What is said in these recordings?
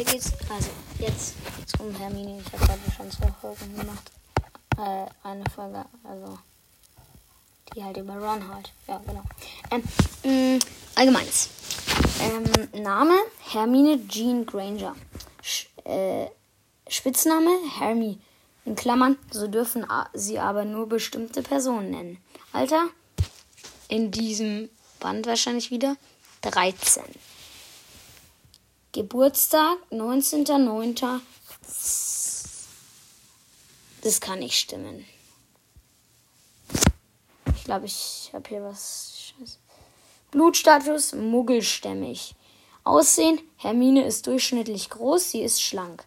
weiter geht's. Also, jetzt geht's um Hermine. Ich habe gerade schon zwei Folgen gemacht. Äh, eine Folge, also die halt über Ron halt. Ja, genau. Ähm, mh, allgemeines. Ähm, Name Hermine Jean Granger. Sch äh, Spitzname Hermie. In Klammern, so dürfen sie aber nur bestimmte Personen nennen. Alter? In diesem Band wahrscheinlich wieder 13. Geburtstag 19.09. Das kann nicht stimmen. Ich glaube, ich habe hier was. Scheiße. Blutstatus muggelstämmig. Aussehen: Hermine ist durchschnittlich groß, sie ist schlank.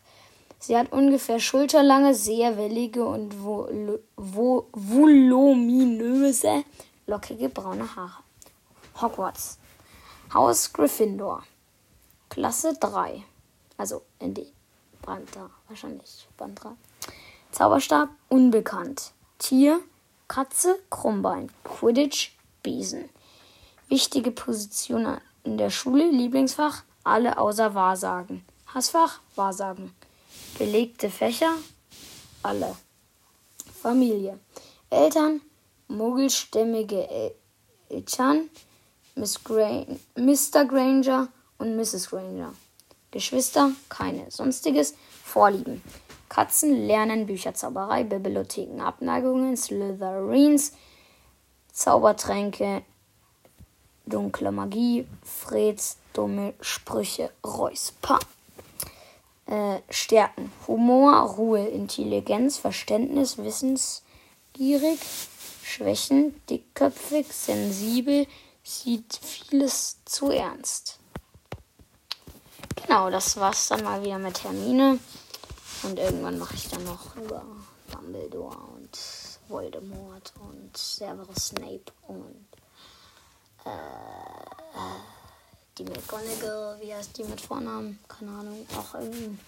Sie hat ungefähr schulterlange, sehr wellige und voluminöse, lockige braune Haare. Hogwarts. Haus Gryffindor. Klasse 3. Also in die Band 3, wahrscheinlich Band 3. Zauberstab unbekannt. Tier Katze Krummbein. Quidditch Besen. Wichtige Position in der Schule, Lieblingsfach alle außer Wahrsagen. Hassfach Wahrsagen. Belegte Fächer alle. Familie. Eltern muggelstämmige Eltern Miss Gran Mr. Granger und Mrs. Granger. Geschwister keine. Sonstiges Vorlieben. Katzen lernen Bücherzauberei, Bibliotheken, Abneigungen, Slytherins, Zaubertränke, dunkle Magie, Freds, dumme Sprüche, Räusper. Äh, Stärken: Humor, Ruhe, Intelligenz, Verständnis, wissensgierig. Schwächen: dickköpfig, sensibel, sieht vieles zu ernst. Genau, das war's dann mal wieder mit Termine. Und irgendwann mache ich dann noch über Dumbledore und Voldemort und Severus Snape und äh, die McGonagall, wie heißt die mit Vornamen? Keine Ahnung. Auch irgendwie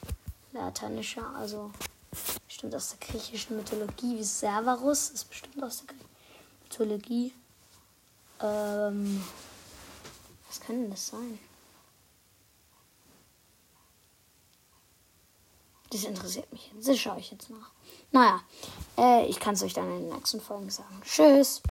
lateinischer, also bestimmt aus der griechischen Mythologie, wie Cerberus ist bestimmt aus der Mythologie. Ähm, was kann denn das sein? Das interessiert mich jetzt. Das schaue ich jetzt nach. Naja, äh, ich kann es euch dann in den nächsten Folgen sagen. Tschüss.